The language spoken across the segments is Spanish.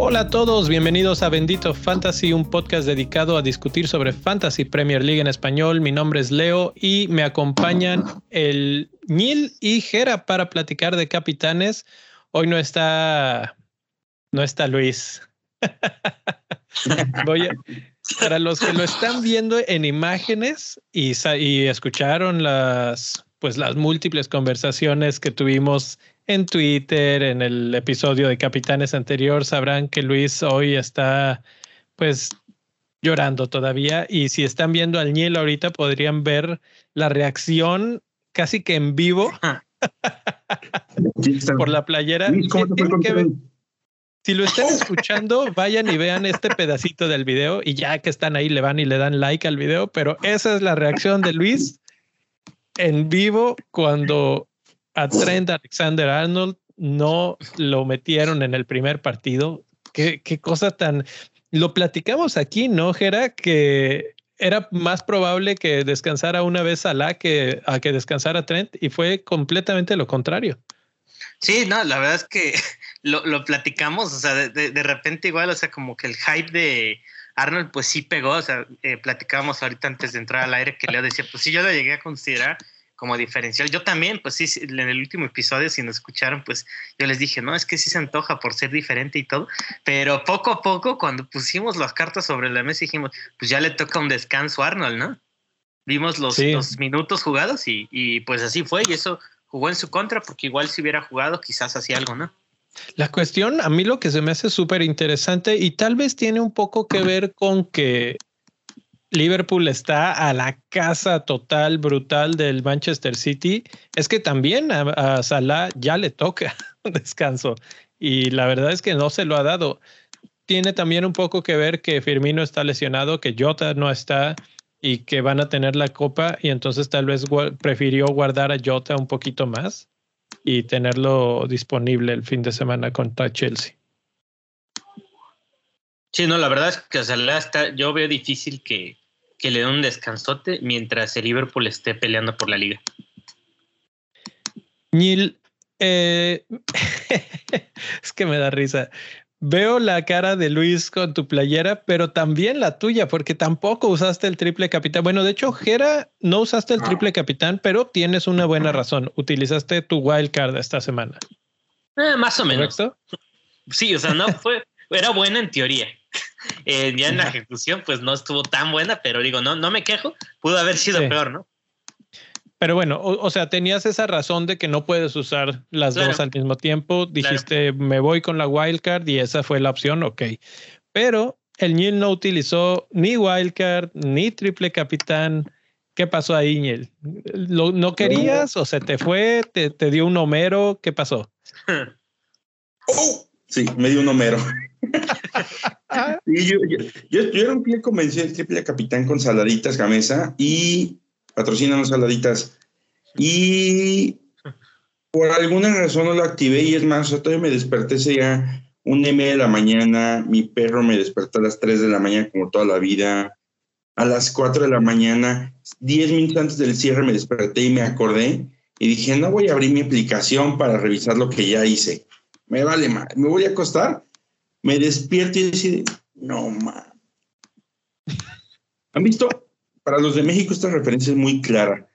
Hola a todos, bienvenidos a Bendito Fantasy, un podcast dedicado a discutir sobre Fantasy Premier League en español. Mi nombre es Leo y me acompañan el Nil y Jera para platicar de capitanes. Hoy no está, no está Luis. Voy para los que lo están viendo en imágenes y, y escucharon las, pues las múltiples conversaciones que tuvimos en Twitter, en el episodio de Capitanes anterior, sabrán que Luis hoy está pues llorando todavía. Y si están viendo al Niel ahorita podrían ver la reacción casi que en vivo por la playera. Si lo están escuchando, vayan y vean este pedacito del video y ya que están ahí le van y le dan like al video, pero esa es la reacción de Luis en vivo cuando a Trent Alexander Arnold no lo metieron en el primer partido. Qué, qué cosa tan... Lo platicamos aquí, ¿no, Jera? Que era más probable que descansara una vez a la que a que descansara Trent y fue completamente lo contrario. Sí, no, la verdad es que lo, lo platicamos, o sea, de, de, repente igual, o sea, como que el hype de Arnold pues sí pegó, o sea, eh, platicábamos ahorita antes de entrar al aire que Leo decía, pues sí, yo lo llegué a considerar como diferencial. Yo también, pues sí, en el último episodio, si nos escucharon, pues yo les dije, no, es que sí se antoja por ser diferente y todo, pero poco a poco, cuando pusimos las cartas sobre la mesa, dijimos, pues ya le toca un descanso a Arnold, ¿no? Vimos los, minutos jugados y, y pues así fue, y eso jugó en su contra, porque igual si hubiera jugado, quizás hacía algo, ¿no? La cuestión, a mí lo que se me hace súper interesante y tal vez tiene un poco que ver con que Liverpool está a la casa total brutal del Manchester City, es que también a, Salah ya le toca descanso y la verdad es que no se lo ha dado. Tiene también un poco que ver que Firmino está lesionado, que Jota no está y que van a tener la copa y entonces tal vez prefirió guardar a Jota un poquito más y tenerlo disponible el fin de semana contra Chelsea. Sí, no, la verdad es que Salah está, yo veo difícil que, que le den un descansote mientras el Liverpool esté peleando por la liga. Neil, eh, es que me da risa. Veo la cara de Luis con tu playera, pero también la tuya, porque tampoco usaste el triple capitán. Bueno, de hecho, Jera, no usaste el triple capitán, pero tienes una buena razón. Utilizaste tu wild card esta semana. Eh, más o menos. Sí, o sea, no fue, era buena en teoría. Eh, ya en la ejecución, pues no estuvo tan buena, pero digo, no, no me quejo, pudo haber sido peor, ¿no? Pero bueno, o, sea, tenías esa razón de que no puedes usar las dos al mismo tiempo. Dijiste, me voy con la wildcard y esa fue la opción, ok. Pero el Niel no utilizó ni wildcard ni triple capitán. ¿Qué pasó ahí, Niel? ¿No querías o se te fue? ¿Te, te dio un homero? ¿Qué pasó? Oh, sí, me dio un homero. yo, yo, era un pie convencido del triple capitán con saladitas Gamesa y patrocinan las saladitas. Y por alguna razón no lo activé y es más, todavía me desperté sería un M de la mañana, mi perro me despertó a las 3 de la mañana como toda la vida, a las 4 de la mañana, 10 minutos antes del cierre me desperté y me acordé y dije, no voy a abrir mi aplicación para revisar lo que ya hice. Me vale más, me voy a acostar me despierto y decir, no, man. ¿Han visto? Para los de México esta referencia es muy clara.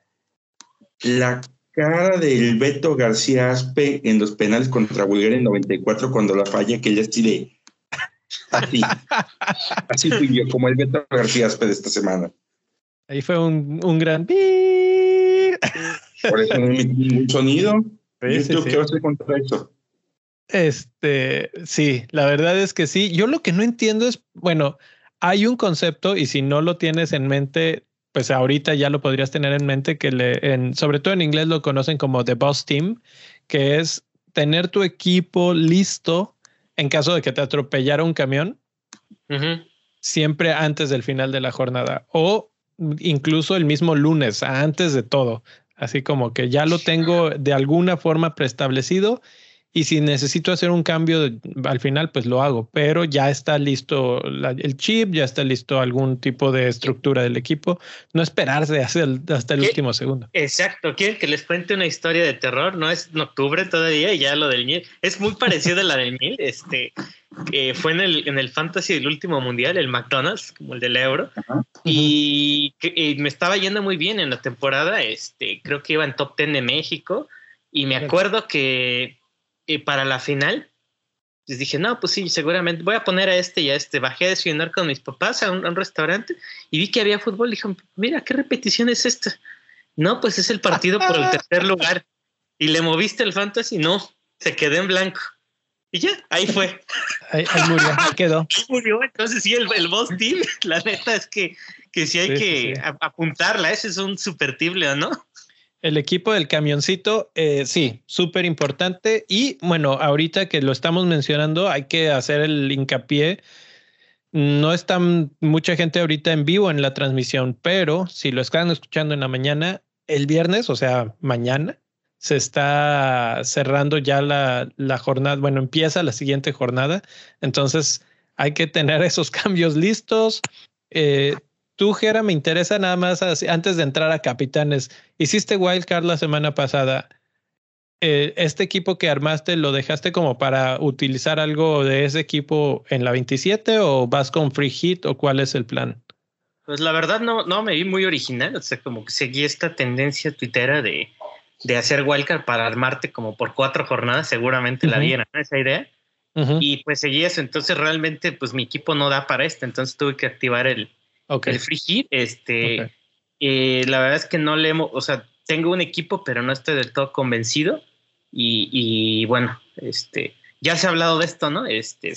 La cara del Beto García Aspe en los penales contra Bulgaria en 94 cuando la falla, que ella de... Así, así fui yo, como el Beto García Aspe de esta semana. Ahí fue un, un gran... Por eso no emití ningún sonido. Sí, sí, ¿Qué va a hacer contra eso? Este, sí, la verdad es que sí. Yo lo que no entiendo es, bueno, hay un concepto y si no lo tienes en mente, pues ahorita ya lo podrías tener en mente que le, en, sobre todo en inglés lo conocen como the boss team, que es tener tu equipo listo en caso de que te atropellara un camión, siempre antes del final de la jornada o incluso el mismo lunes, antes de todo. Así como que ya lo tengo de alguna forma preestablecido y si necesito hacer un cambio al final, pues lo hago, pero ya está listo el chip, ya está listo algún tipo de estructura del equipo, no esperarse hasta el, hasta el último segundo. Exacto, quieren que les cuente una historia de terror, no es en octubre todavía y ya lo del Mil, es muy parecido a la del Mil, este, fue en el, en el Fantasy del último mundial, el McDonald's, como el del Euro, y, me estaba yendo muy bien en la temporada, este, creo que iba en top 10 de México, y me acuerdo que y para la final, les dije, no, pues sí, seguramente voy a poner a este y a este. Bajé a desayunar con mis papás a un, restaurante y vi que había fútbol. dije, mira, ¿qué repetición es esta? No, pues es el partido por el tercer lugar. Y le moviste el fantasy, no, se quedó en blanco. Y ya, ahí fue. Ahí, murió, ahí quedó. Ahí murió, entonces sí, el, el boss team, la neta es que, que sí hay que apuntarla, ese es un super tible, ¿no? El equipo del camioncito, eh, sí, súper importante. Y bueno, ahorita que lo estamos mencionando, hay que hacer el hincapié. No está mucha gente ahorita en vivo en la transmisión, pero si lo están escuchando en la mañana, el viernes, o sea, mañana, se está cerrando ya la, jornada. Bueno, empieza la siguiente jornada. Entonces, hay que tener esos cambios listos. Eh, Tú, Jera, me interesa nada más antes de entrar a capitanes. Hiciste wildcard la semana pasada. Eh, ¿Este equipo que armaste lo dejaste como para utilizar algo de ese equipo en la 27 o vas con free hit o cuál es el plan? Pues la verdad no, no me vi muy original, o sea, como que seguí esta tendencia tuitera de, de hacer wildcard para armarte como por cuatro jornadas, seguramente la vieron, esa idea. Y pues seguí eso, entonces realmente pues mi equipo no da para esto, entonces tuve que activar el, el free hit, este, eh, la verdad es que no le hemos, o sea, tengo un equipo, pero no estoy del todo convencido. Y, bueno, este, ya se ha hablado de esto, ¿no? Este,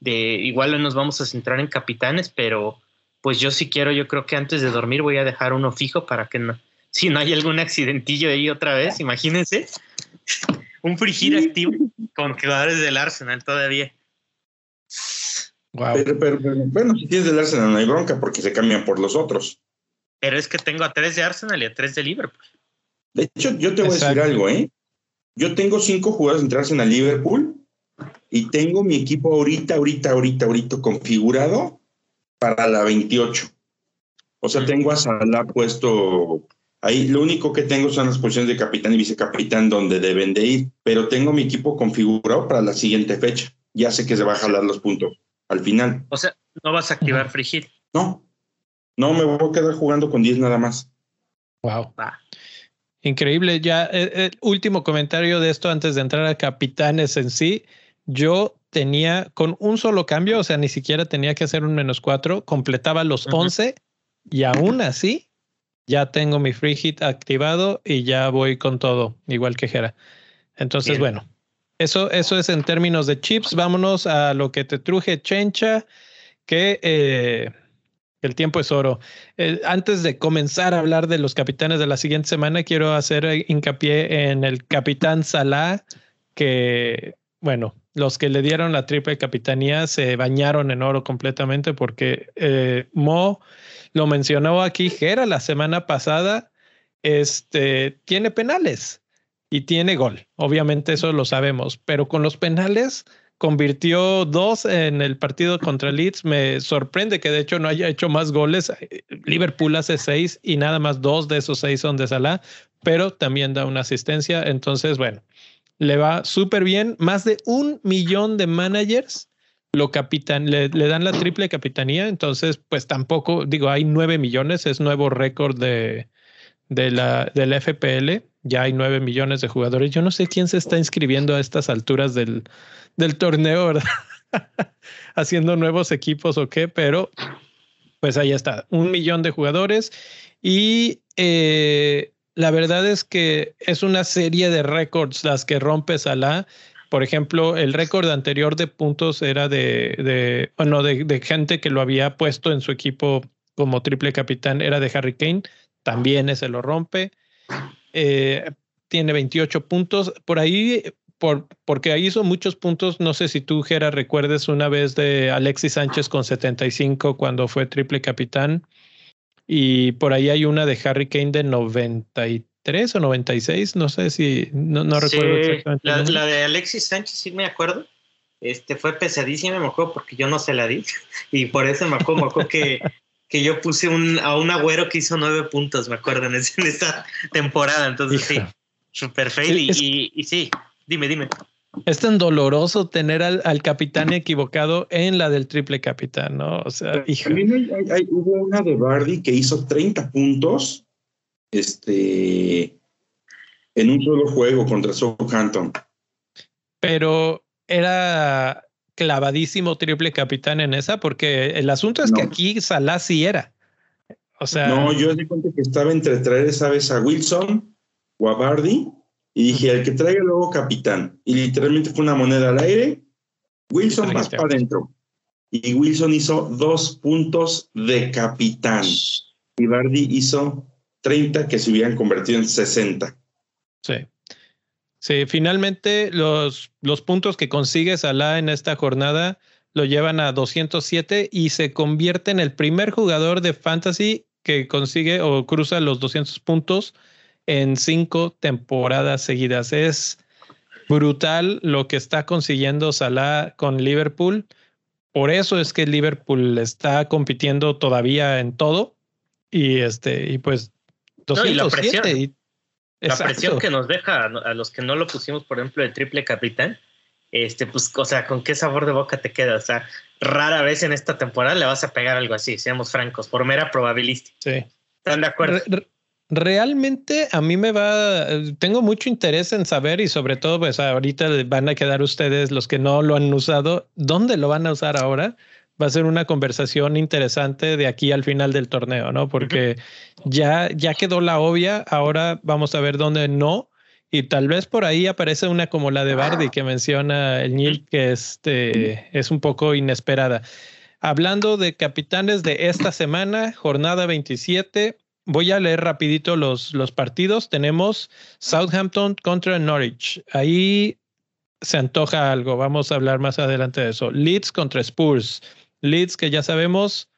de igual nos vamos a centrar en capitanes, pero pues yo sí quiero, yo creo que antes de dormir voy a dejar uno fijo para que no, si no hay algún accidentillo ahí otra vez, imagínense, un hit activo con jugadores del Arsenal todavía. Pero, bueno, si tienes del Arsenal no hay bronca porque se cambian por los otros. Pero es que tengo a tres de Arsenal y a tres de Liverpool. De hecho, yo te voy a decir algo, ¿eh? Yo tengo cinco jugadores entre Arsenal y Liverpool y tengo mi equipo ahorita, ahorita, ahorita, ahorita configurado para la 28. O sea, mm. tengo a Salah puesto ahí. Lo único que tengo son las posiciones de capitán y vicecapitán donde deben de ir, pero tengo mi equipo configurado para la siguiente fecha. Ya sé que se va a jalar los puntos al final. O sea, ¿no vas a activar Frigid? No, no, me voy a quedar jugando con 10 nada más. Wow. Increíble. Ya, el, eh, eh, último comentario de esto antes de entrar a capitanes en sí. Yo tenía con un solo cambio, o sea, ni siquiera tenía que hacer un menos cuatro, completaba los 11 y aún así ya tengo mi free hit activado y ya voy con todo, igual que Jera. Entonces, bueno, eso, eso es en términos de chips. Vámonos a lo que te truje Chencha, que eh, el tiempo es oro. Eh, antes de comenzar a hablar de los capitanes de la siguiente semana, quiero hacer hincapié en el capitán Salah, que, bueno, los que le dieron la triple capitanía se bañaron en oro completamente porque eh, Mo lo mencionó aquí, Gera, la semana pasada, este, tiene penales y tiene gol. Obviamente eso lo sabemos, pero con los penales convirtió dos en el partido contra Leeds. Me sorprende que de hecho no haya hecho más goles. Liverpool hace seis y nada más dos de esos seis son de Salah, pero también da una asistencia. Entonces, bueno, le va súper bien. Más de un millón de managers lo capitan, le, le, dan la triple capitanía. Entonces, pues tampoco, digo, hay nueve millones, es nuevo récord de, de la, del FPL ya hay nueve millones de jugadores. Yo no sé quién se está inscribiendo a estas alturas del, del torneo, ¿verdad? Haciendo nuevos equipos o qué, pero pues ahí está, un millón de jugadores y eh, la verdad es que es una serie de récords las que rompe Salah. Por ejemplo, el récord anterior de puntos era de, de bueno, de, de gente que lo había puesto en su equipo como triple capitán, era de Harry Kane, también ese lo rompe. Eh, tiene 28 puntos. Por ahí, por, porque ahí hizo muchos puntos. No sé si tú, Gera, recuerdes una vez de Alexis Sánchez con 75 cuando fue triple capitán. Y por ahí hay una de Harry Kane de 93 93 o 96, no sé si, no, no recuerdo exactamente. La, la, de Alexis Sánchez, sí me acuerdo. Este fue pesadísima, me acuerdo, porque yo no se la di. Y por eso me acuerdo, me acuerdo que, que yo puse un, a un agüero que hizo nueve puntos, me acuerdo, en, esta temporada. Entonces, sí, super fail. y, y sí, dime, dime. Es tan doloroso tener al, al, capitán equivocado en la del triple capitán, ¿no? O sea, También hay, hubo una de Bardi que hizo 30 puntos este, en un solo juego contra Southampton. Pero era clavadísimo triple capitán en esa, porque el asunto es que aquí Salah sí era. O sea. No, yo di cuenta que estaba entre traer esa vez a Wilson o a Bardi y dije, el que traiga luego capitán. Y literalmente fue una moneda al aire. Wilson más para adentro. Y Wilson hizo dos puntos de capitán. Y Bardi hizo 30 que se hubieran convertido en 60. Sí. Sí, finalmente los, los puntos que consigue Salah en esta jornada lo llevan a 207 y se convierte en el primer jugador de fantasy que consigue o cruza los 200 puntos en cinco temporadas seguidas. Es brutal lo que está consiguiendo Salah con Liverpool. Por eso es que Liverpool está compitiendo todavía en todo. Y este, y pues 207. la presión, que nos deja a los que no lo pusimos, por ejemplo, el triple capitán, este, pues, o sea, ¿con qué sabor de boca te queda? O sea, rara vez en esta temporada le vas a pegar algo así, seamos francos, por mera probabilística. Sí. ¿Están de acuerdo? Realmente a mí me va, tengo mucho interés en saber y sobre todo pues ahorita van a quedar ustedes los que no lo han usado, ¿dónde lo van a usar ahora? Va a ser una conversación interesante de aquí al final del torneo, ¿no? Porque ya, ya quedó la obvia, ahora vamos a ver dónde no. Y tal vez por ahí aparece una como la de Bardi que menciona el Nil, que este, es un poco inesperada. Hablando de capitanes de esta semana, jornada 27, voy a leer rapidito los, los partidos. Tenemos Southampton contra Norwich. Ahí se antoja algo. Vamos a hablar más adelante de eso. Leeds contra Spurs. Leeds, que ya sabemos,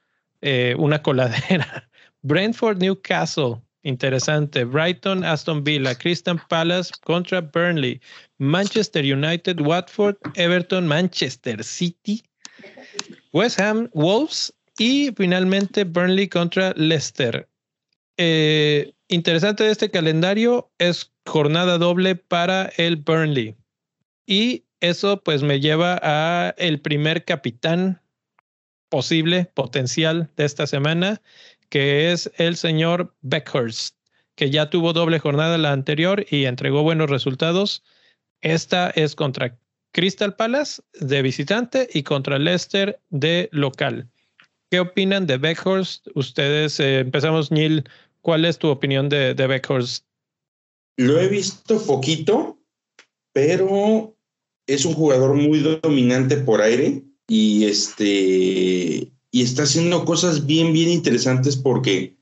eh, una coladera. Brentford, Newcastle. Interesante. Brighton, Aston Villa, Crystal Palace contra Burnley. Manchester United, Watford, Everton, Manchester City. West Ham, Wolves y finalmente Burnley contra Leicester. Eh, interesante de este calendario es jornada doble para el Burnley. Y eso pues me lleva a el primer capitán posible, potencial de esta semana, que es el señor Beckhurst, que ya tuvo doble jornada la anterior y entregó buenos resultados. Esta es contra Crystal Palace de visitante y contra Leicester de local. ¿Qué opinan de Beckhurst? Ustedes, eh, empezamos, Neil, ¿cuál es tu opinión de, de Beckhurst? Lo he visto poquito, pero es un jugador muy dominante por aire y este y está haciendo cosas bien, bien interesantes porque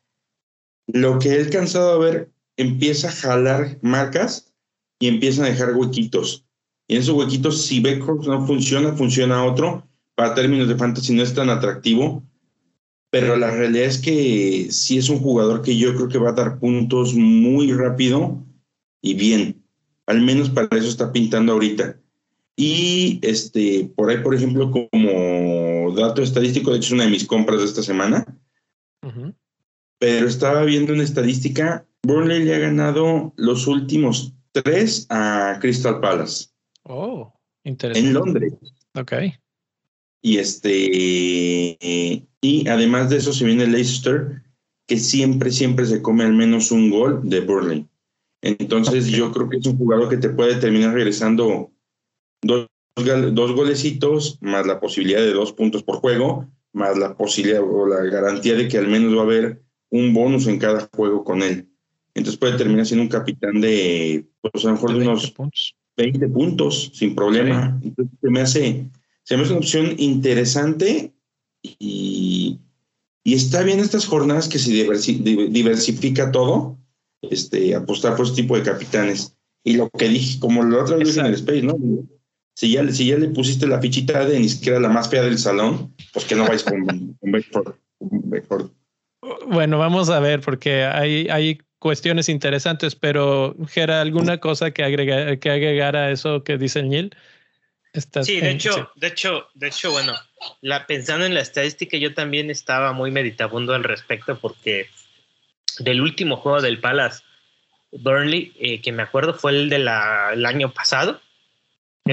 lo que he alcanzado a ver empieza a jalar marcas y empiezan a dejar huequitos. Y en esos huequitos, si Beckhurst no funciona, funciona otro. Para términos de fantasy no es tan atractivo, pero la realidad es que sí es un jugador que yo creo que va a dar puntos muy rápido y bien. Al menos para eso está pintando ahorita. Y este, por ahí, por ejemplo, como dato estadístico, de hecho es una de mis compras de esta semana. Pero estaba viendo una estadística. Burnley le ha ganado los últimos tres a Crystal Palace. Oh, interesante. En Londres. Ok. Y este, y además de eso se viene Leicester, que siempre, siempre se come al menos un gol de Burnley. Entonces yo creo que es un jugador que te puede terminar regresando dos, dos golecitos, más la posibilidad de dos puntos por juego, más la posibilidad o la garantía de que al menos va a haber un bonus en cada juego con él. Entonces puede terminar siendo un capitán de, pues a lo mejor de unos 20 puntos sin problema. Entonces se me hace se me hace una opción interesante y, y está bien estas jornadas que se diversifica todo, este, apostar por este tipo de capitanes. Y lo que dije, como lo otra vez en el Space, ¿no? Si ya, si ya le pusiste la fichita de ni siquiera la más fea del salón, pues que no vais con, con Bueno, vamos a ver, porque hay, hay cuestiones interesantes, pero Gera, ¿alguna cosa que, agregar, que agregar a eso que dice Neil? sí, de hecho, de hecho, de hecho, bueno, la, pensando en la estadística, yo también estaba muy meditabundo al respecto porque del último juego del Palace, Burnley, eh, que me acuerdo fue el del año pasado,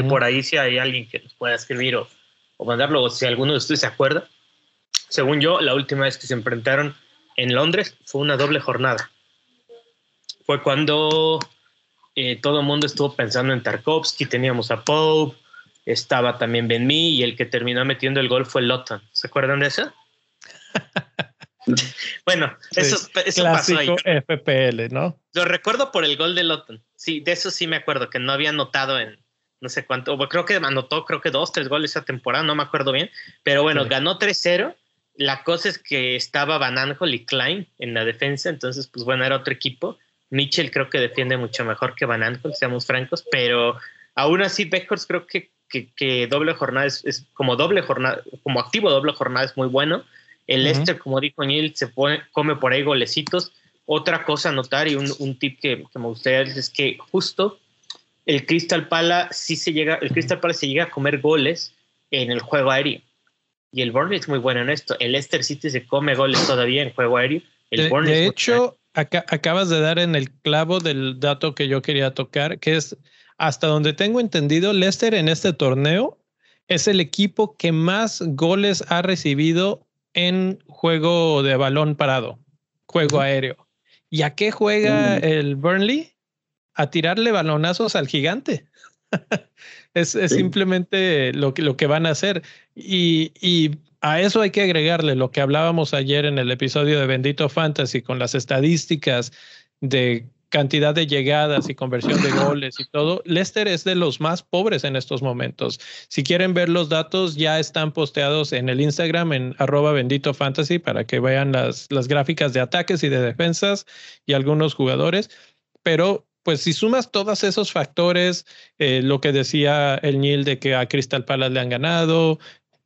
por ahí si hay alguien que nos pueda escribir o, o mandarlo, o si alguno de ustedes se acuerda, según yo, la última vez que se enfrentaron en Londres fue una doble jornada. Fue cuando eh, todo el mundo estuvo pensando en Tarkovsky, teníamos a Pope, estaba también Ben Mee y el que terminó metiendo el gol fue Lotton. ¿Se acuerdan de eso? bueno, eso, eso pasó ahí. FPL, ¿no? Lo recuerdo por el gol de Lotton. Sí, de eso sí me acuerdo, que no había anotado en no sé cuánto, creo que anotó, creo que dos, tres goles esa temporada, no me acuerdo bien, pero bueno, ganó 3-0 la cosa es que estaba Van Aanholt y Klein en la defensa, entonces, pues bueno, era otro equipo. Mitchell creo que defiende mucho mejor que Van Aanholt, seamos francos, pero aún así Beckhorst creo que, que, doble jornada es, como doble jornada, como activo doble jornada es muy bueno. El Leicester, como dijo Neil, se pone, come por ahí golecitos. Otra cosa a notar y un, un tip que, que, me gustaría es que justo el Crystal Palace sí se llega, el Crystal Palace se llega a comer goles en el juego aéreo y el Burnley es muy bueno en esto. El Leicester City se come goles todavía en juego aéreo. El de, hecho, acabas de dar en el clavo del dato que yo quería tocar, que es hasta donde tengo entendido, Leicester en este torneo es el equipo que más goles ha recibido en juego de balón parado, juego aéreo. ¿Y a qué juega el Burnley? A tirarle balonazos al gigante. Es, simplemente lo que, lo que van a hacer. Y, y, a eso hay que agregarle lo que hablábamos ayer en el episodio de Bendito Fantasy con las estadísticas de cantidad de llegadas y conversión de goles y todo. Leicester es de los más pobres en estos momentos. Si quieren ver los datos, ya están posteados en el Instagram en arroba bendito fantasy para que vean las, las gráficas de ataques y de defensas y algunos jugadores. Pero pues si sumas todos esos factores, eh, lo que decía el Neil de que a Crystal Palace le han ganado,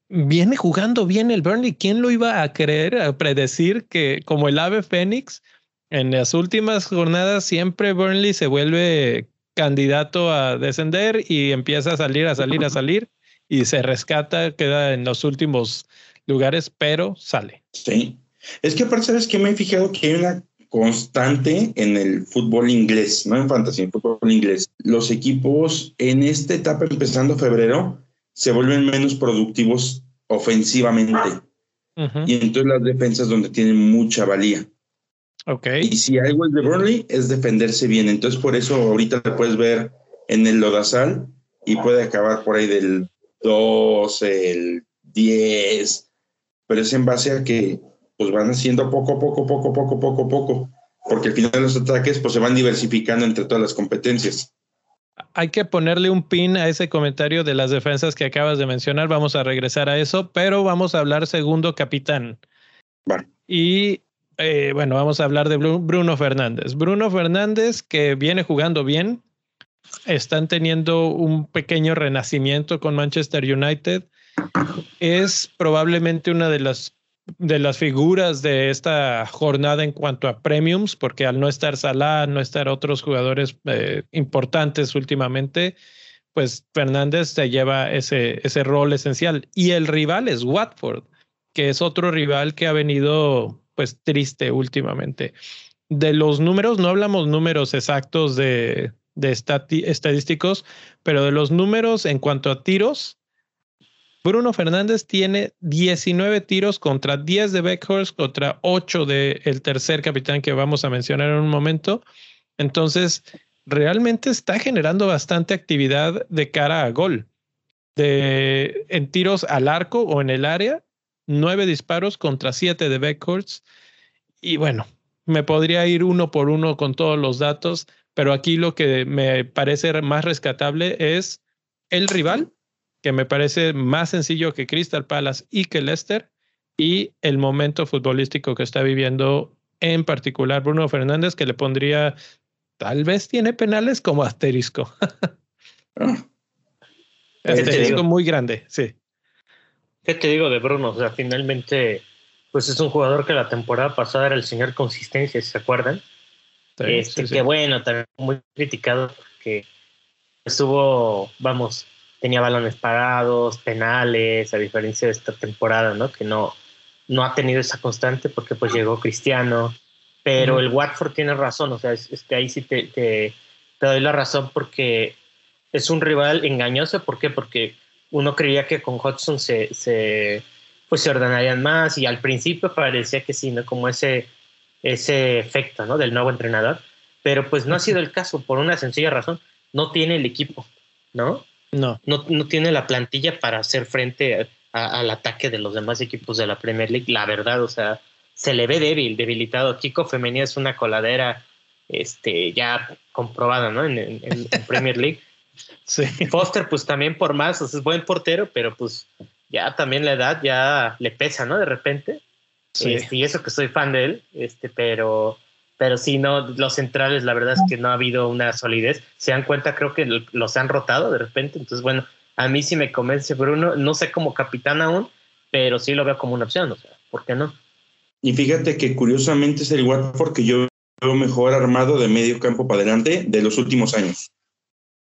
viene jugando bien el Burnley. ¿Quién lo iba a creer, a predecir que como el ave Fénix, en las últimas jornadas siempre Burnley se vuelve candidato a descender y empieza a salir, a salir, a salir y se rescata, queda en los últimos lugares, pero sale. Sí. Es que aparte, ¿sabes que Me he fijado que hay una constante en el fútbol inglés, no en fantasía, en fútbol inglés. Los equipos en esta etapa, empezando febrero, se vuelven menos productivos ofensivamente. Y entonces las defensas donde tienen mucha valía. Ok. Y si algo es de Burnley, es defenderse bien. Entonces por eso ahorita le puedes ver en el Lodazal y puede acabar por ahí del 12, el 10, pero es en base a que pues van haciendo poco, poco, poco, poco, poco, poco, porque al final los ataques pues se van diversificando entre todas las competencias. Hay que ponerle un pin a ese comentario de las defensas que acabas de mencionar. Vamos a regresar a eso, pero vamos a hablar segundo capitán. Vale. Y eh, bueno, vamos a hablar de Bruno Fernández. Bruno Fernández que viene jugando bien. Están teniendo un pequeño renacimiento con Manchester United. Es probablemente una de las de las figuras de esta jornada en cuanto a premiums, porque al no estar Salah, no estar otros jugadores eh, importantes últimamente, pues Fernández se lleva ese, ese rol esencial. Y el rival es Watford, que es otro rival que ha venido pues triste últimamente. De los números, no hablamos números exactos de, de estadísticos, pero de los números en cuanto a tiros, Bruno Fernández tiene 19 tiros contra 10 de Beckhorst, contra 8 del el tercer capitán que vamos a mencionar en un momento. Entonces, realmente está generando bastante actividad de cara a gol. De, en tiros al arco o en el área, 9 disparos contra 7 de Beckhorst. Y bueno, me podría ir uno por uno con todos los datos, pero aquí lo que me parece más rescatable es el rival que me parece más sencillo que Crystal Palace y que Leicester, y el momento futbolístico que está viviendo en particular Bruno Fernández, que le pondría, tal vez tiene penales como asterisco. Ah. asterisco muy grande, sí. ¿Qué te digo de Bruno? O sea, finalmente, pues es un jugador que la temporada pasada era el señor consistencia, ¿se acuerdan? este, que bueno, también muy criticado porque estuvo, vamos, tenía balones parados, penales, a diferencia de esta temporada, ¿no? Que no, no ha tenido esa constante porque pues llegó Cristiano, pero el Watford tiene razón, o sea, es, que ahí sí te, te, doy la razón porque es un rival engañoso, ¿por qué? Porque uno creía que con Hudson se, se, pues se ordenarían más y al principio parecía que sí, ¿no? Como ese, ese efecto, ¿no? Del nuevo entrenador, pero pues no ha sido el caso por una sencilla razón, no tiene el equipo, ¿no? No. No, no tiene la plantilla para hacer frente al ataque de los demás equipos de la Premier League, la verdad, o sea, se le ve débil, debilitado. Kiko Femenía es una coladera este, ya comprobada, ¿no? En, Premier League. Sí. Foster, pues también por más, es buen portero, pero pues ya también la edad ya le pesa, ¿no? De repente. Sí. Este, y eso que soy fan de él, este, pero, pero sí, no, los centrales, la verdad es que no ha habido una solidez. Se dan cuenta, creo que los han rotado de repente. Entonces, bueno, a mí sí me convence Bruno, no sé como capitán aún, pero sí lo veo como una opción, o sea, ¿por qué no? Y fíjate que curiosamente es el Watford que yo veo mejor armado de medio campo para adelante de los últimos años.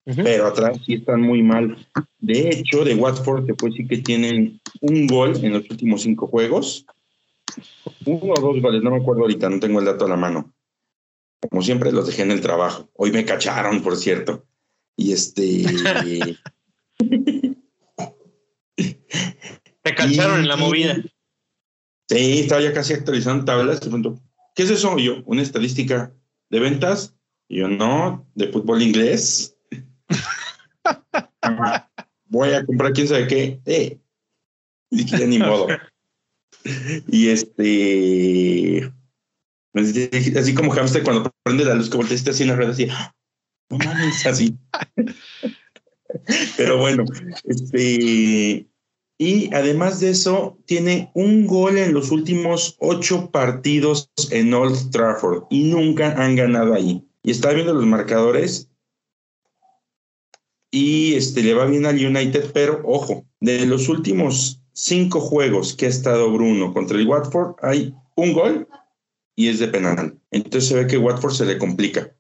Pero atrás sí están muy mal. De hecho, de Watford te puedo decir que tienen un gol en los últimos cinco juegos. Uno o dos goles, no me acuerdo ahorita, no tengo el dato a la mano. Como siempre, los dejé en el trabajo. Hoy me cacharon, por cierto. Y este. Te cacharon en la movida. Sí, estaba ya casi actualizando tablas. ¿Qué es eso? yo, una estadística de ventas. Y yo, no, de fútbol inglés. Voy a comprar quién sabe qué. Eh, ni modo. y este. Así como hamster cuando prende la luz, como te está así en la red, así. No mames, así. Pero bueno, este. Y además de eso, tiene un gol en los últimos ocho partidos en Old Trafford y nunca han ganado ahí. Y está viendo los marcadores y este, le va bien al United, pero ojo, de los últimos cinco juegos que ha estado Bruno contra el Watford, hay un gol y es de penal. Entonces se ve que Watford se le complica.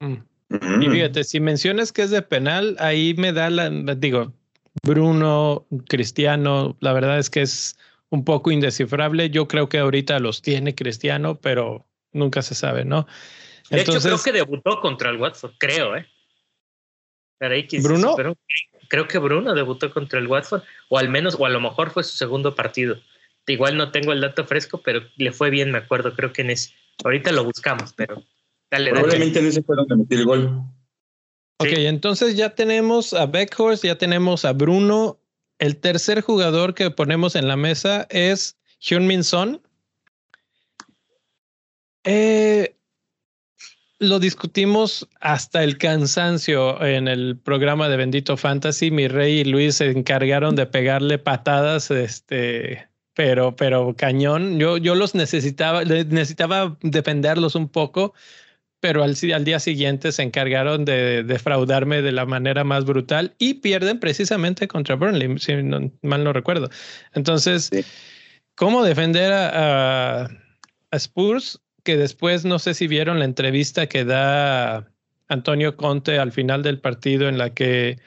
Mm. Y fíjate, si mencionas que es de penal, ahí me da la, digo, Bruno, Cristiano, la verdad es que es un poco indescifrable. Yo creo que ahorita los tiene Cristiano, pero nunca se sabe, ¿no? De hecho, creo que debutó contra el Watford, creo, ¿eh? ¿Bruno? creo que Bruno debutó contra el Watford, o al menos, o a lo mejor fue su segundo partido. Igual no tengo el dato fresco, pero le fue bien, me acuerdo, creo que en ese. Ahorita lo buscamos, pero dale, Probablemente en ese fue donde metió el gol. Ok, entonces ya tenemos a Beckhorst, ya tenemos a Bruno. El tercer jugador que ponemos en la mesa es Hyun-Min Son. Eh, lo discutimos hasta el cansancio en el programa de Bendito Fantasy. Mi rey y Luis se encargaron de pegarle patadas, este, pero, pero cañón. Yo, yo los necesitaba, necesitaba defenderlos un poco pero al, día siguiente se encargaron de defraudarme de la manera más brutal y pierden precisamente contra Burnley, si mal no recuerdo. Entonces, ¿cómo defender a, Spurs? Que después no sé si vieron la entrevista que da Antonio Conte al final del partido en la que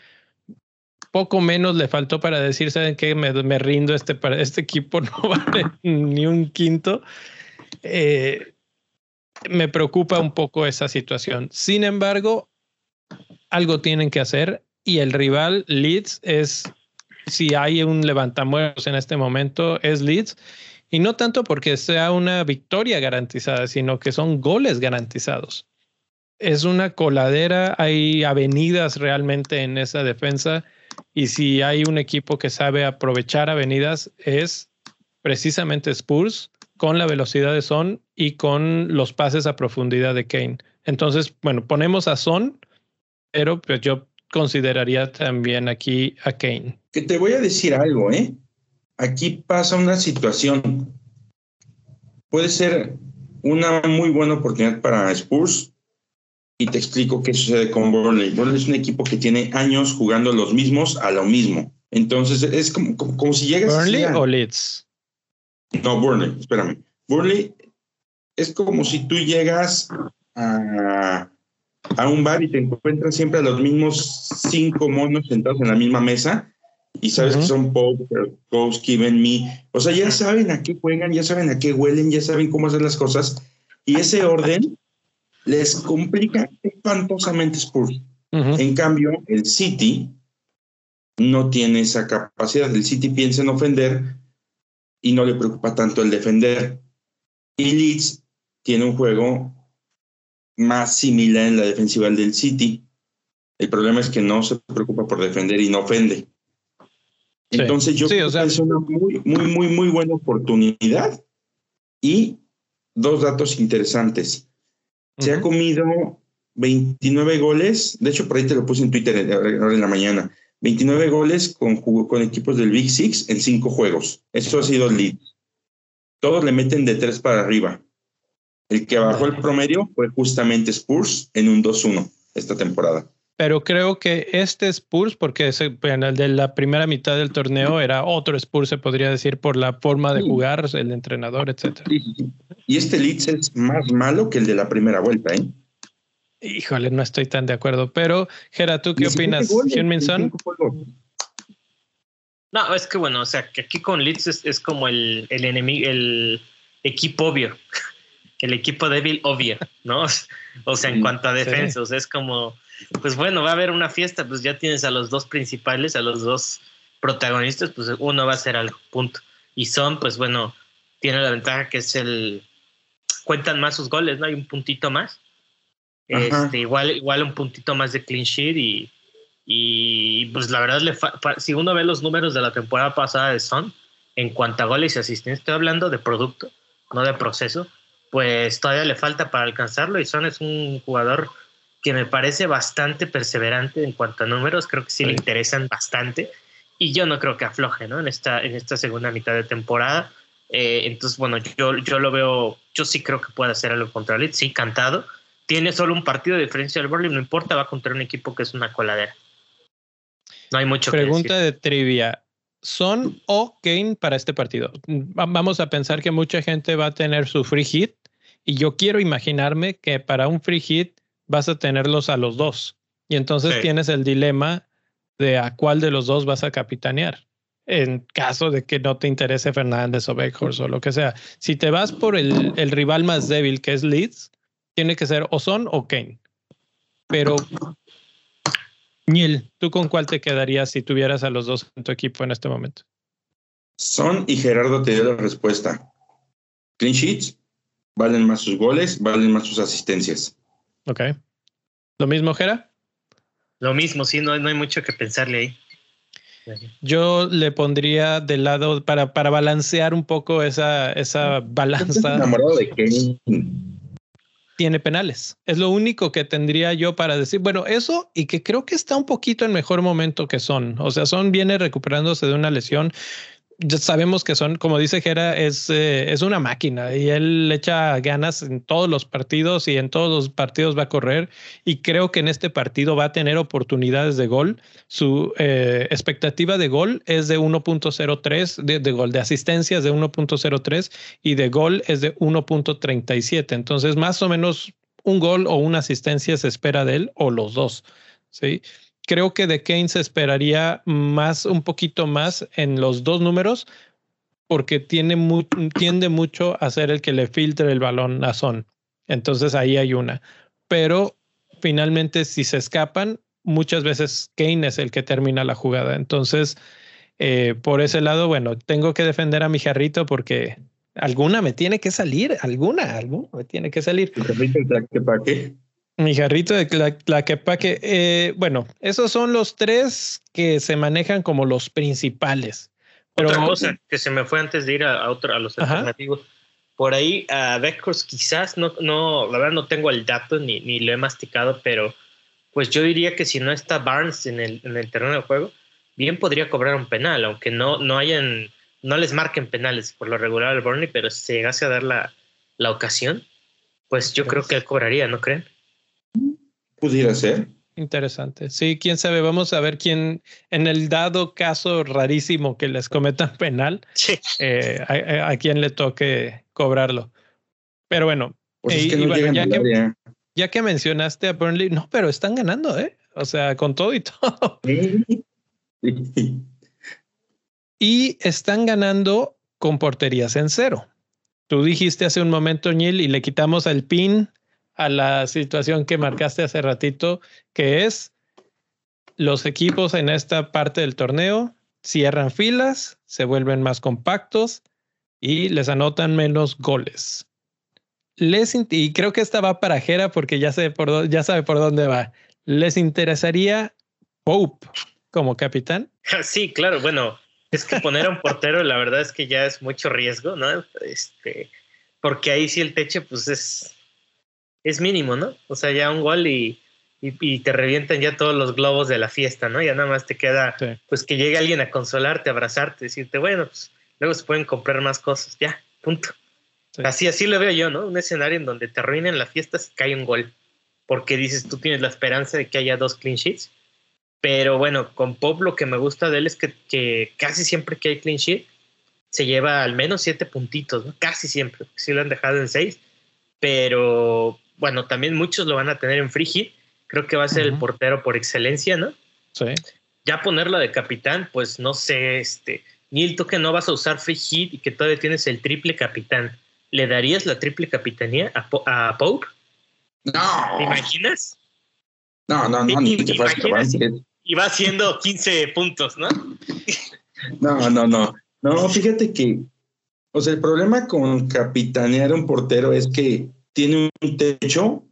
poco menos le faltó para decir, ¿saben qué? Me, me rindo, este, para este equipo no vale ni un quinto. Eh, me preocupa un poco esa situación. Sin embargo, algo tienen que hacer y el rival Leeds es, si hay un levantamuertos en este momento, es Leeds. Y no tanto porque sea una victoria garantizada, sino que son goles garantizados. Es una coladera, hay avenidas realmente en esa defensa y si hay un equipo que sabe aprovechar avenidas es precisamente Spurs con la velocidad de Son y con los pases a profundidad de Kane. Entonces, bueno, ponemos a Son, pero pues yo consideraría también aquí a Kane. Te voy a decir algo, ¿eh? Aquí pasa una situación. Puede ser una muy buena oportunidad para Spurs y te explico qué sucede con Burnley. Burnley es un equipo que tiene años jugando los mismos a lo mismo. Entonces es como, como, si llegas ¿Burnley o Leeds? No, Burnley, espérame. Burnley es como si tú llegas a, a un bar y te encuentras siempre a los mismos cinco monos sentados en la misma mesa y sabes que son Pope, Kowski, Ben Me. O sea, ya saben a qué juegan, ya saben a qué huelen, ya saben cómo hacer las cosas. Y ese orden les complica espantosamente Spurs. En cambio, el City no tiene esa capacidad. El City piensa en ofender y no le preocupa tanto el defender. Y Leeds tiene un juego más similar en la defensiva del City. El problema es que no se preocupa por defender y no ofende. Entonces yo creo que es una muy, muy, muy, muy buena oportunidad. Y dos datos interesantes. Se ha comido 29 goles, de hecho por ahí te lo puse en Twitter ahora en la mañana, 29 goles con, con equipos del Big Six en cinco juegos. Eso ha sido el lead. Todos le meten de tres para arriba. El que bajó el promedio fue justamente Spurs en un 2-1 esta temporada. Pero creo que este Spurs, porque el de la primera mitad del torneo era otro Spurs, se podría decir, por la forma de jugar, el entrenador, etc. y este Leeds es más malo que el de la primera vuelta, ¿eh? Híjole, no estoy tan de acuerdo. Pero, Gera, ¿tú qué opinas? Minson? No, es que bueno, o sea, que aquí con Leeds es, como el, el enemigo, el equipo obvio, el equipo débil obvio, ¿no? O sea, en cuanto a defensas, es como, pues bueno, va a haber una fiesta, pues ya tienes a los dos principales, a los dos protagonistas, pues uno va a ser algo, punto. Y son, pues bueno, tiene la ventaja que es el, cuentan más sus goles, ¿no? Hay un puntito más. Este, igual, igual un puntito más de clean sheet y, y pues la verdad, le si uno ve los números de la temporada pasada de Son, en cuanto a goles y asistencia, estoy hablando de producto, no de proceso, pues todavía le falta para alcanzarlo y Son es un jugador que me parece bastante perseverante en cuanto a números, creo que sí, le interesan bastante y yo no creo que afloje ¿no? en, esta, en esta segunda mitad de temporada. Eh, entonces, bueno, yo, yo lo veo, yo sí creo que puede hacer algo contra Leeds, sí, cantado, tiene solo un partido de diferencia del Burnley, no importa, va contra un equipo que es una coladera. No hay mucho Pregunta de trivia. ¿Son o Kane para este partido? Vamos a pensar que mucha gente va a tener su free hit y yo quiero imaginarme que para un free hit vas a tenerlos a los dos. Y entonces tienes el dilema de a cuál de los dos vas a capitanear en caso de que no te interese Fernández o Beckhorst o lo que sea. Si te vas por el, el rival más débil que es Leeds, tiene que ser o Son o Kane. Pero, Neil, ¿tú con cuál te quedarías si tuvieras a los dos en tu equipo en este momento? Son y Gerardo te dio la respuesta. Clean sheets, valen más sus goles, valen más sus asistencias. Ok. ¿Lo mismo, Gera? Lo mismo, sí, no, no hay mucho que pensarle ahí. Yo le pondría de lado para, para balancear un poco esa, esa balanza. enamorado de Kane tiene penales. Es lo único que tendría yo para decir. Bueno, eso y que creo que está un poquito en mejor momento que son. O sea, son viene recuperándose de una lesión ya sabemos que son, como dice Gera, es, eh, es una máquina y él echa ganas en todos los partidos y en todos los partidos va a correr y creo que en este partido va a tener oportunidades de gol. Su eh, expectativa de gol es de 1.03, de, de, gol de asistencias de 1.03 y de gol es de 1.37. Entonces, más o menos un gol o una asistencia se espera de él o los dos. Sí creo que de Kane se esperaría más, un poquito más en los dos números, porque tiene tiende mucho a ser el que le filtre el balón a Son. Entonces ahí hay una. Pero finalmente, si se escapan, muchas veces Kane es el que termina la jugada. Entonces, eh, por ese lado, bueno, tengo que defender a mi jarrito porque alguna me tiene que salir, alguna, alguna me tiene que salir. ¿Para qué? Mi jarrito de la, que Eh, bueno, esos son los tres que se manejan como los principales. Pero, Otra cosa que se me fue antes de ir a, otro, a los alternativos. Por ahí a Beckhorst quizás no, no, la verdad no tengo el dato ni, ni lo he masticado, pero pues yo diría que si no está Barnes en el, en el terreno de juego, bien podría cobrar un penal, aunque no, no hayan, no les marquen penales por lo regular al Burnley, pero si se llegase a dar la, la ocasión, pues yo creo que él cobraría, ¿no creen? Pudiera ser. Interesante. Sí, quién sabe. Vamos a ver quién, en el dado caso rarísimo que les cometan penal, eh, a, quién le toque cobrarlo. Pero bueno, pues ya, ya que mencionaste a Burnley, no, pero están ganando, ¿eh? O sea, con todo y todo. y están ganando con porterías en cero. Tú dijiste hace un momento, Neil, y le quitamos el pin a la situación que marcaste hace ratito, que es los equipos en esta parte del torneo cierran filas, se vuelven más compactos y les anotan menos goles. Les y creo que esta va para Jera porque ya, sé por, ya sabe por dónde va. ¿Les interesaría Pope como capitán? Sí, claro. Bueno, es que poner a un portero, la verdad es que ya es mucho riesgo, ¿no? Este, porque ahí sí el techo, pues es, es mínimo, ¿no? O sea, ya un gol y, y, te revientan ya todos los globos de la fiesta, ¿no? Ya nada más te queda, pues que llegue alguien a consolarte, abrazarte, decirte, bueno, pues luego se pueden comprar más cosas, ya, punto. Así, así lo veo yo, ¿no? Un escenario en donde te arruinen la fiesta si cae un gol, porque dices, tú tienes la esperanza de que haya dos clean sheets. Pero bueno, con Pop lo que me gusta de él es que, que casi siempre que hay clean sheet se lleva al menos siete puntitos, ¿no? Casi siempre. Sí lo han dejado en seis, pero bueno, también muchos lo van a tener en free hit. Creo que va a ser el portero por excelencia, ¿no? Sí. Ya ponerlo de capitán, pues no sé, este, Neil, tú que no vas a usar free hit y que todavía tienes el triple capitán, ¿le darías la triple capitanía a, a Pope? No. ¿Te imaginas? No, no, no, ni que y va haciendo 15 puntos, ¿no? No, no, no. No, fíjate que, o sea, el problema con capitanear un portero es que tiene un techo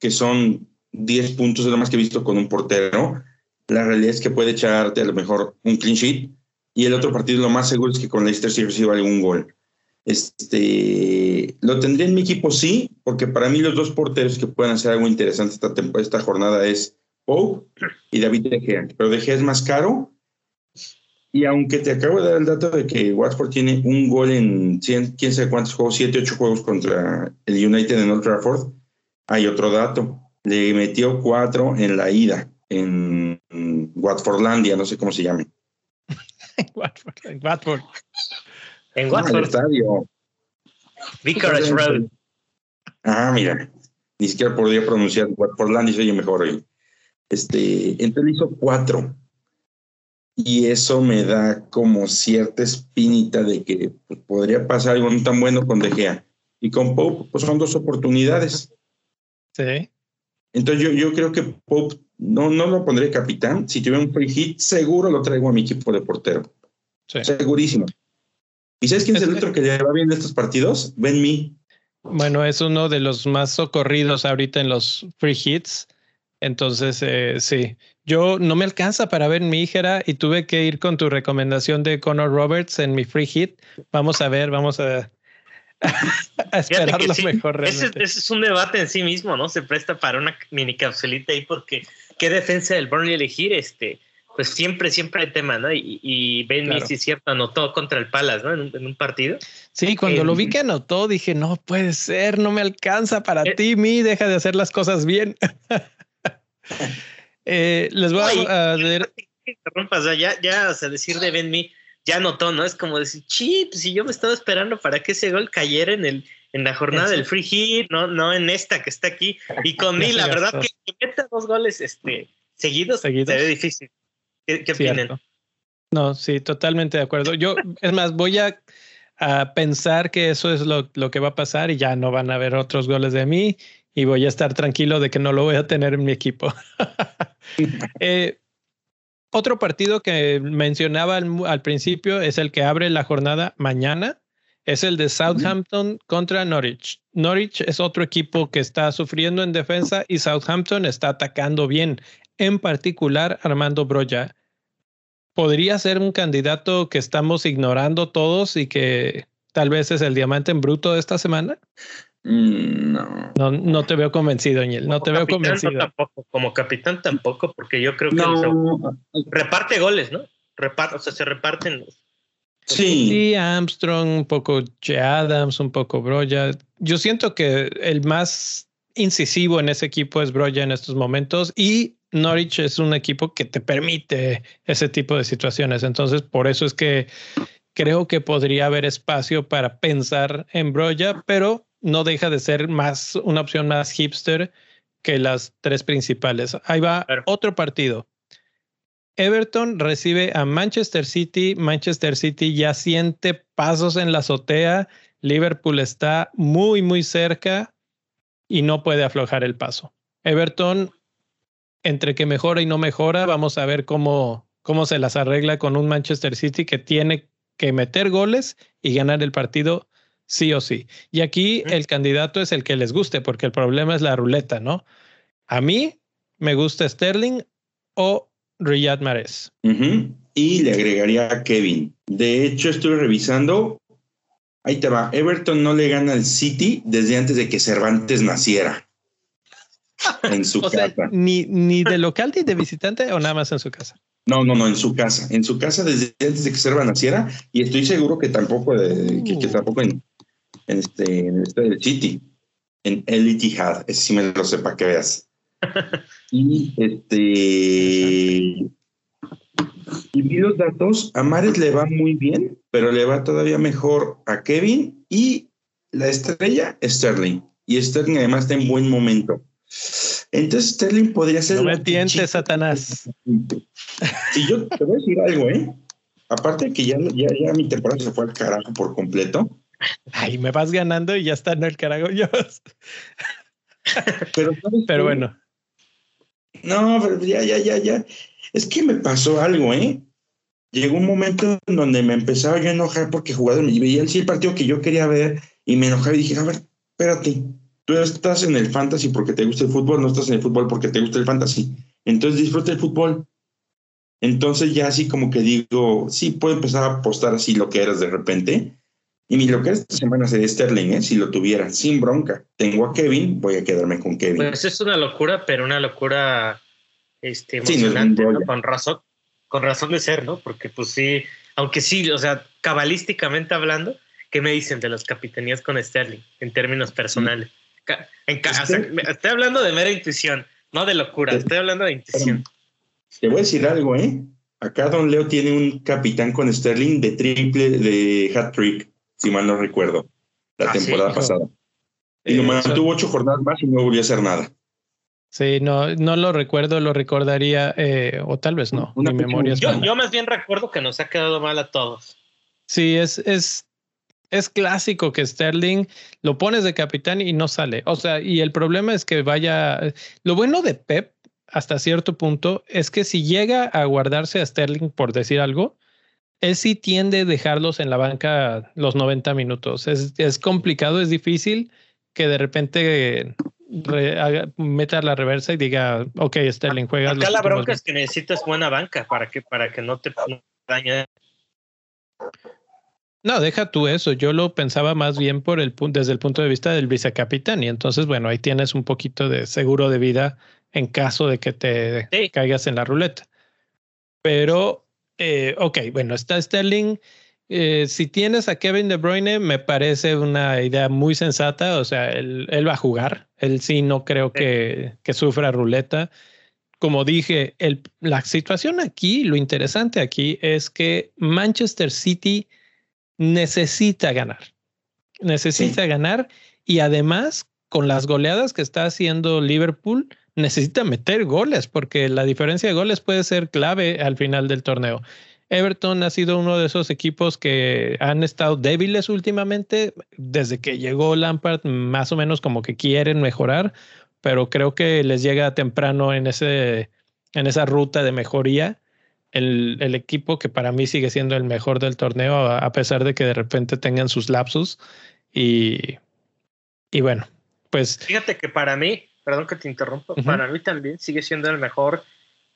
que son 10 puntos, es lo más que he visto con un portero. La realidad es que puede echarte a lo mejor un clean sheet y el otro partido lo más seguro es que con Leicester sí reciba algún gol. Este, lo tendría en mi equipo, sí, porque para mí los dos porteros que pueden hacer algo interesante esta, esta jornada es Pope y David De Gea. Pero De Gea es más caro. Y aunque te acabo de dar el dato de que Watford tiene un gol en 100, quién sabe cuántos juegos, 7, 8 juegos contra el United en Old Trafford, hay otro dato. Le metió 4 en la ida, en Watfordlandia, no sé cómo se llame. en Watford. En Watford. En Watford. estadio. Vicarage Road. Ah, mira. Ni siquiera podría pronunciar Watfordlandia, se oye mejor ahí. Este, entonces hizo cuatro. Y eso me da como cierta espinita de que pues, podría pasar algo no tan bueno con De Gea. Y con Pope, pues son dos oportunidades. Sí. Entonces yo, yo creo que Pope no, no lo pondré capitán. Si tuviera un free hit, seguro lo traigo a mi equipo de portero. Segurísimo. ¿Y sabes quién es, el otro que le va bien de estos partidos? Ben Me. Bueno, es uno de los más socorridos ahorita en los free hits. Entonces, eh, sí, yo no me alcanza para ver mi hijera y tuve que ir con tu recomendación de Connor Roberts en mi free hit. Vamos a ver, vamos a, esperar lo mejor. Ese, es un debate en sí mismo, ¿no? Se presta para una mini capsulita ahí porque qué defensa del Burnley elegir, este, pues siempre, siempre hay tema, ¿no? Y, Ben claro. es cierto, anotó contra el Palace, ¿no? En un, partido. Sí, cuando lo vi eh, que anotó, dije, no puede ser, no me alcanza para eh, ti, mi, deja de hacer las cosas bien. Eh, les voy a, leer. ya, ya, o sea, decir de Ben Me, ya notó, ¿no? Es como decir, chi, pues si yo me estaba esperando para que ese gol cayera en el en la jornada del free hit, no, no en esta que está aquí. Y con mí, la verdad que, que meta dos goles este, seguidos, ¿Seguidos? se ve difícil. ¿Qué, qué opinan? No, sí, totalmente de acuerdo. Yo, es más, voy a, a pensar que eso es lo, lo, que va a pasar y ya no van a haber otros goles de mí y voy a estar tranquilo de que no lo voy a tener en mi equipo. eh, otro partido que mencionaba al, al, principio es el que abre la jornada mañana. Es el de Southampton contra Norwich. Norwich es otro equipo que está sufriendo en defensa y Southampton está atacando bien, en particular Armando Broya. ¿Podría ser un candidato que estamos ignorando todos y que tal vez es el diamante en bruto de esta semana? Mm, no. no. No te veo convencido, Daniel. No te veo convencido. tampoco, como capitán tampoco, porque yo creo que reparte goles, ¿no? Reparte, o sea, se reparten los. Sí. Sí, Armstrong, un poco Che Adams, un poco Broya. Yo siento que el más incisivo en ese equipo es Broya en estos momentos y Norwich es un equipo que te permite ese tipo de situaciones. Entonces, por eso es que creo que podría haber espacio para pensar en Broya, pero no deja de ser más una opción más hipster que las tres principales. Ahí va otro partido. Everton recibe a Manchester City. Manchester City ya siente pasos en la azotea. Liverpool está muy, muy cerca y no puede aflojar el paso. Everton, entre que mejora y no mejora, vamos a ver cómo, cómo se las arregla con un Manchester City que tiene que meter goles y ganar el partido sí o sí. Y aquí el candidato es el que les guste, porque el problema es la ruleta, ¿no? A mí me gusta Sterling o Riyad Mahrez. Y le agregaría a Kevin. De hecho, estuve revisando. Ahí te va. Everton no le gana al City desde antes de que Cervantes naciera. En su casa. ni, ni de local ni de visitante o nada más en su casa. No, no, no, en su casa. En su casa desde antes de que Cervantes naciera. Y estoy seguro que tampoco, de, que, uh. tampoco en, este, en este del City. En El Etihad. Ese sí me lo sepa que veas. y este. Y vi los datos. A Mares le va muy bien, pero le va todavía mejor a Kevin y la estrella Sterling. Y Sterling además está en buen momento. Entonces Sterling podría ser. No me tientes, Satanás. Si yo te voy a decir algo, ¿eh? Aparte que ya, ya, ya mi temporada se fue al carajo por completo. Ay, me vas ganando y ya está en el carajo yo. Pero, pero bueno. No, pero ya, ya, ya, ya. Es que me pasó algo, ¿eh? Llegó un momento en donde me empezaba yo a enojar porque jugaron y veía el partido que yo quería ver y me enojaba y dije, a ver, espérate, tú estás en el fantasy porque te gusta el fútbol, no estás en el fútbol porque te gusta el fantasy. Entonces disfruta el fútbol. Entonces ya así como que digo, sí, puedo empezar a apostar así lo que eras de repente. Y mi lo que esta semana sería Sterling, ¿eh? si lo tuviera, sin bronca. Tengo a Kevin, voy a quedarme con Kevin. Pues es una locura, pero una locura este, emocionante, Con razón, con razón de ser, ¿no? Porque pues sí, aunque sí, o sea, cabalísticamente hablando, ¿qué me dicen de las capitanías con Sterling en términos personales? En estoy hablando de mera intuición, no de locura, estoy hablando de intuición. Te voy a decir algo, ¿eh? Acá Don Leo tiene un capitán con Sterling de triple, de hat trick si mal no recuerdo, la ah, temporada pasada. Y lo mantuvo ocho jornadas más y no volvió a hacer nada. Sí, no, no lo recuerdo, lo recordaría, eh, o tal vez no. Mi memoria yo, yo, más bien recuerdo que nos ha quedado mal a todos. Sí, es, es, es clásico que Sterling lo pones de capitán y no sale. O sea, y el problema es que vaya. Lo bueno de Pep, hasta cierto punto, es que si llega a guardarse a Sterling por decir algo, él sí tiende a dejarlos en la banca los 90 minutos. Es, es complicado, es difícil que de repente meta la reversa y diga, ok, Sterling, juega. Acá la bronca es que necesitas buena banca para que, para que no te dañe. No, deja tú eso. Yo lo pensaba más bien por el desde el punto de vista del vicecapitán. Y entonces, bueno, ahí tienes un poquito de seguro de vida en caso de que te caigas en la ruleta. Pero eh, ok, bueno, está Sterling. Eh, si tienes a Kevin De Bruyne, me parece una idea muy sensata. O sea, él, va a jugar. Él sí no creo que, que sufra ruleta. Como dije, el, la situación aquí, lo interesante aquí es que Manchester City necesita ganar. Necesita ganar y además con las goleadas que está haciendo Liverpool, necesita meter goles porque la diferencia de goles puede ser clave al final del torneo. Everton ha sido uno de esos equipos que han estado débiles últimamente. Desde que llegó Lampard, más o menos como que quieren mejorar, pero creo que les llega temprano en, ese, en esa ruta de mejoría. El, el, equipo que para mí sigue siendo el mejor del torneo, a pesar de que de repente tengan sus lapsus. Y, y bueno, pues. Fíjate que para mí, perdón que te interrumpa, para mí también sigue siendo el mejor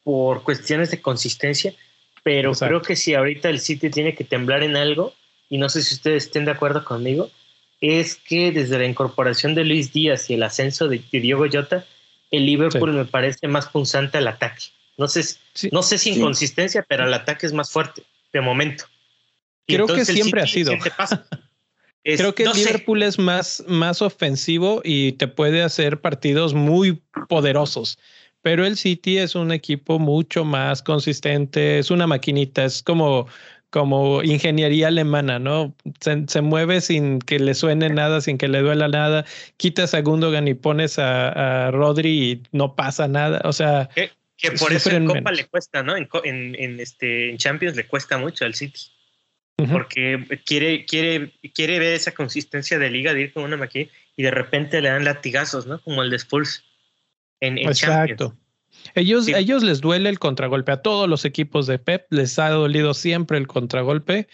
por cuestiones de consistencia, pero creo que si ahorita el City tiene que temblar en algo, y no sé si ustedes estén de acuerdo conmigo, es que desde la incorporación de Luis Díaz y el ascenso de, Diego Jota, el Liverpool me parece más punzante al ataque. No sé, no sé si inconsistencia, pero el ataque es más fuerte, de momento. creo que siempre ha sido. Creo que Liverpool es más, más ofensivo y te puede hacer partidos muy poderosos. Pero el City es un equipo mucho más consistente, es una maquinita, es como, como ingeniería alemana, ¿no? Se, mueve sin que le suene nada, sin que le duela nada. Quitas a Gundogan y pones a, Rodri y no pasa nada. O sea, que, por eso en Copa le cuesta, ¿no? En, en, este, en Champions le cuesta mucho al City. Porque quiere, quiere, quiere ver esa consistencia de liga de ir con una maquilla y de repente le dan latigazos, ¿no? Como el de Spurs en, Exacto. Ellos, ellos les duele el contragolpe. A todos los equipos de Pep les ha dolido siempre el contragolpe.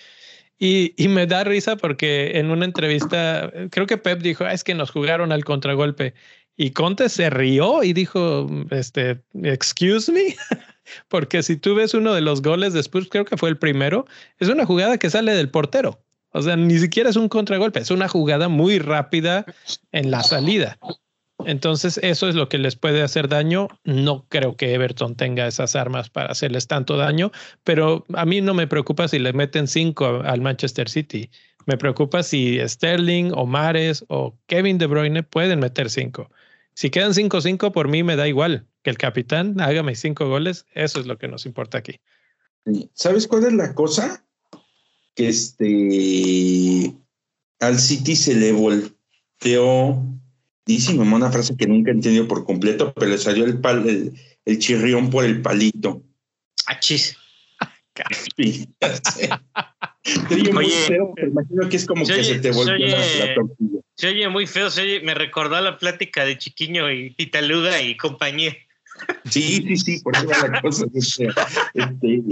Y, y, me da risa porque en una entrevista, creo que Pep dijo, ah, es que nos jugaron al contragolpe. Y Conte se rió y dijo, este, excuse me, porque si tú ves uno de los goles de Spurs, creo que fue el primero, es una jugada que sale del portero. O sea, ni siquiera es un contragolpe, es una jugada muy rápida en la salida. Entonces, eso es lo que les puede hacer daño. No creo que Everton tenga esas armas para hacerles tanto daño, pero a mí no me preocupa si le meten cinco al Manchester City. Me preocupa si Sterling o Mares o Kevin De Bruyne pueden meter cinco. Si quedan 5-5, por mí me da igual que el capitán haga mis cinco goles. Eso es lo que nos importa aquí. ¿Sabes cuál es la cosa? Que este al City se le volteó Dice mi mamá una frase que nunca he entendido por completo, pero le salió el, pal, el, chirrión por el palito. Achis. Sí, feo, pero imagino que es como que se te volvió la, tortilla. Se oye muy feo, se oye, me recordó la plática de Chiquiño y Pitaluga y compañía. Sí, sí, sí, por eso va la cosa. Este,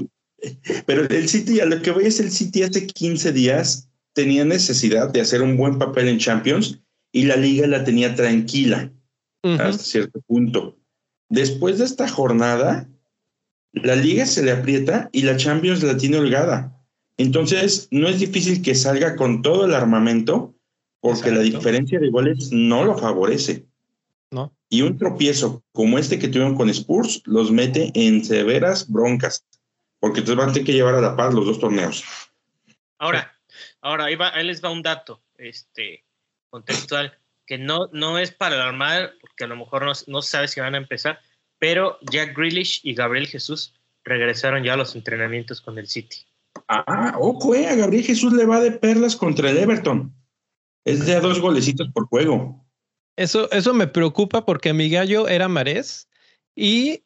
pero el City, a lo que voy es el City hace 15 días tenía necesidad de hacer un buen papel en Champions y la liga la tenía tranquila hasta cierto punto. Después de esta jornada, la liga se le aprieta y la Champions la tiene holgada. Entonces, no es difícil que salga con todo el armamento porque la diferencia de goles no lo favorece. No. Y un tropiezo como este que tuvieron con Spurs los mete en severas broncas, porque entonces van a tener que llevar a la paz los dos torneos. Ahora, ahora ahí, va, ahí les va un dato. Este, contextual, que no, no es para alarmar, porque a lo mejor no, no sabe si van a empezar, pero Jack Grealish y Gabriel Jesús regresaron ya a los entrenamientos con el City. Ah, ojo, eh, a Gabriel Jesús le va de perlas contra el Everton. Es de a dos golecitos por juego. Eso, eso me preocupa porque mi gallo era Marés y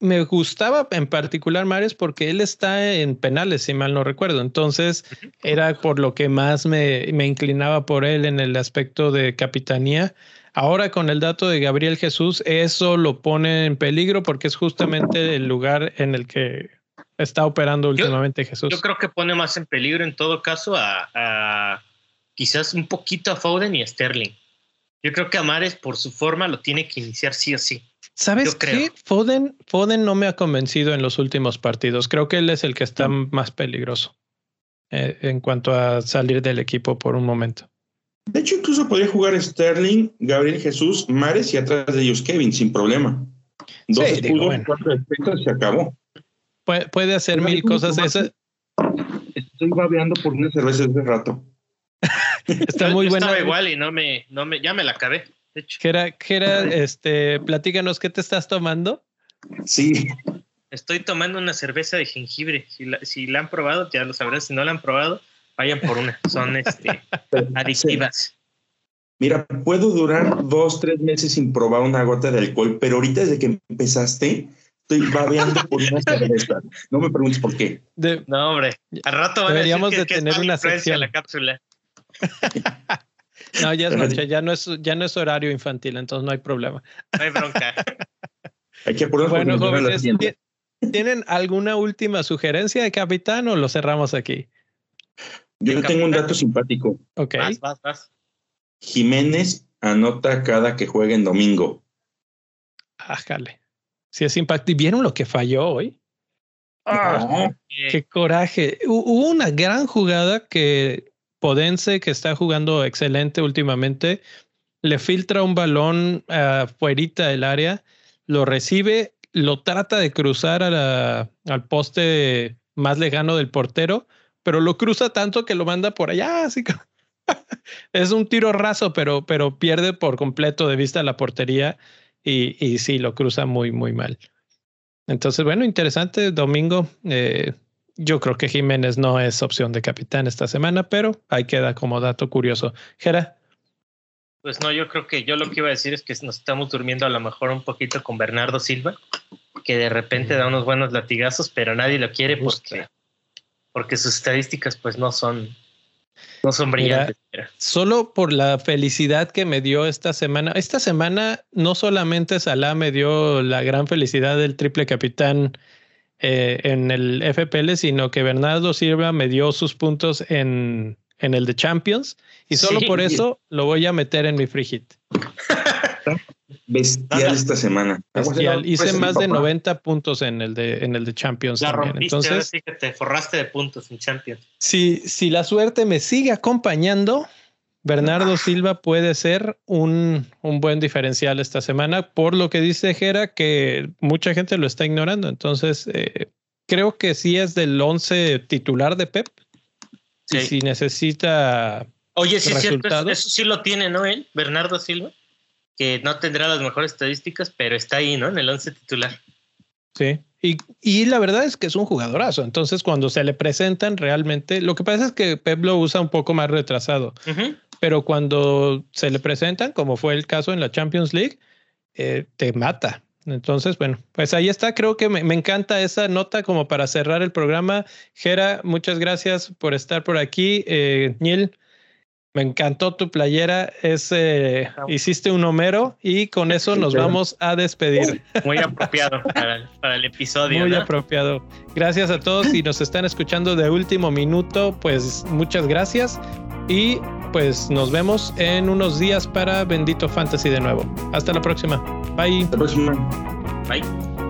me gustaba en particular Mares porque él está en penales, si mal no recuerdo. Entonces era por lo que más me, me, inclinaba por él en el aspecto de capitanía. Ahora con el dato de Gabriel Jesús, eso lo pone en peligro porque es justamente el lugar en el que está operando últimamente Jesús. Yo creo que pone más en peligro en todo caso a, a quizás un poquito a Foden y a Sterling. Yo creo que a Mares por su forma lo tiene que iniciar sí o sí. ¿Sabes qué? Foden, Foden no me ha convencido en los últimos partidos. Creo que él es el que está más peligroso eh, en cuanto a salir del equipo por un momento. De hecho, incluso podría jugar Sterling, Gabriel Jesús, Mares y atrás de ellos Kevin, sin problema. Dos escudos, cuatro defensas, se acabó. puede hacer mil cosas. Estoy babeando por una cerveza hace rato. Está muy buena. Estaba igual y no me, no me, ya me la acabé. Jera, Jera, este, platícanos, ¿qué te estás tomando? Sí. Estoy tomando una cerveza de jengibre. Si la, si la han probado, ya lo sabrán. Si no la han probado, vayan por una. Son este, adictivas. Mira, puedo durar dos, tres meses sin probar una gota de alcohol, pero ahorita desde que empezaste, estoy babeando por una cerveza. No me preguntes por qué. no, hombre. Al rato van deberíamos a decir de que tener una sección. la cápsula. No, ya es noche, ya no es, ya no es horario infantil, entonces no hay problema. No hay bronca. hay que bueno, jóvenes, ¿tienen alguna última sugerencia de capitán o lo cerramos aquí? Yo tengo un dato simpático. Ok. Vas, vas, vas. Jiménez anota cada que juegue en domingo. Ájale. Si es impacto. ¿Y vieron lo que falló hoy? Ah, qué coraje. Hubo una gran jugada que Podense, que está jugando excelente últimamente, le filtra un balón afuera del área, lo recibe, lo trata de cruzar al poste más lejano del portero, pero lo cruza tanto que lo manda por allá, así que es un tiro raso, pero, pero pierde por completo de vista la portería y, y sí, lo cruza muy, muy mal. Entonces, bueno, interesante, domingo. Eh, yo creo que Jiménez no es opción de capitán esta semana, pero ahí queda como dato curioso. Jera. Pues no, yo creo que yo lo que iba a decir es que nos estamos durmiendo a lo mejor un poquito con Bernardo Silva, que de repente da unos buenos latigazos, pero nadie lo quiere porque, porque sus estadísticas pues no son, no son brillantes. solo por la felicidad que me dio esta semana. Esta semana no solamente Salah me dio la gran felicidad del triple capitán eh, en el FPL, sino que Bernardo Silva me dio sus puntos en, en el de Champions y solo por eso lo voy a meter en mi free hit. Bestial esta semana. Bestial. Hice más de 90 puntos en el de, en el de Champions. también. Entonces, que te forraste de puntos en Champions. Si, si la suerte me sigue acompañando, Bernardo Silva puede ser un, un, buen diferencial esta semana, por lo que dice Jera, que mucha gente lo está ignorando. Entonces, eh, creo que sí es del 11 titular de Pep. Sí. si necesita. Oye, sí, cierto, eso, sí lo tiene, ¿no? Él, Bernardo Silva, que no tendrá las mejores estadísticas, pero está ahí, ¿no? En el 11 titular. Sí. Y, y, la verdad es que es un jugadorazo. Entonces, cuando se le presentan realmente, lo que pasa es que Pep lo usa un poco más retrasado. Pero cuando se le presentan, como fue el caso en la Champions League, eh, te mata. Entonces, bueno, pues ahí está. Creo que me, encanta esa nota como para cerrar el programa. Gera, muchas gracias por estar por aquí. Eh, Neil, me encantó tu playera. Es, eh, hiciste un Homero y con eso nos vamos a despedir. Muy apropiado para, el episodio. Muy apropiado. Gracias a todos y nos están escuchando de último minuto. Pues muchas gracias y pues nos vemos en unos días para Bendito Fantasy de nuevo. Hasta la próxima. Bye. Hasta la próxima. Bye.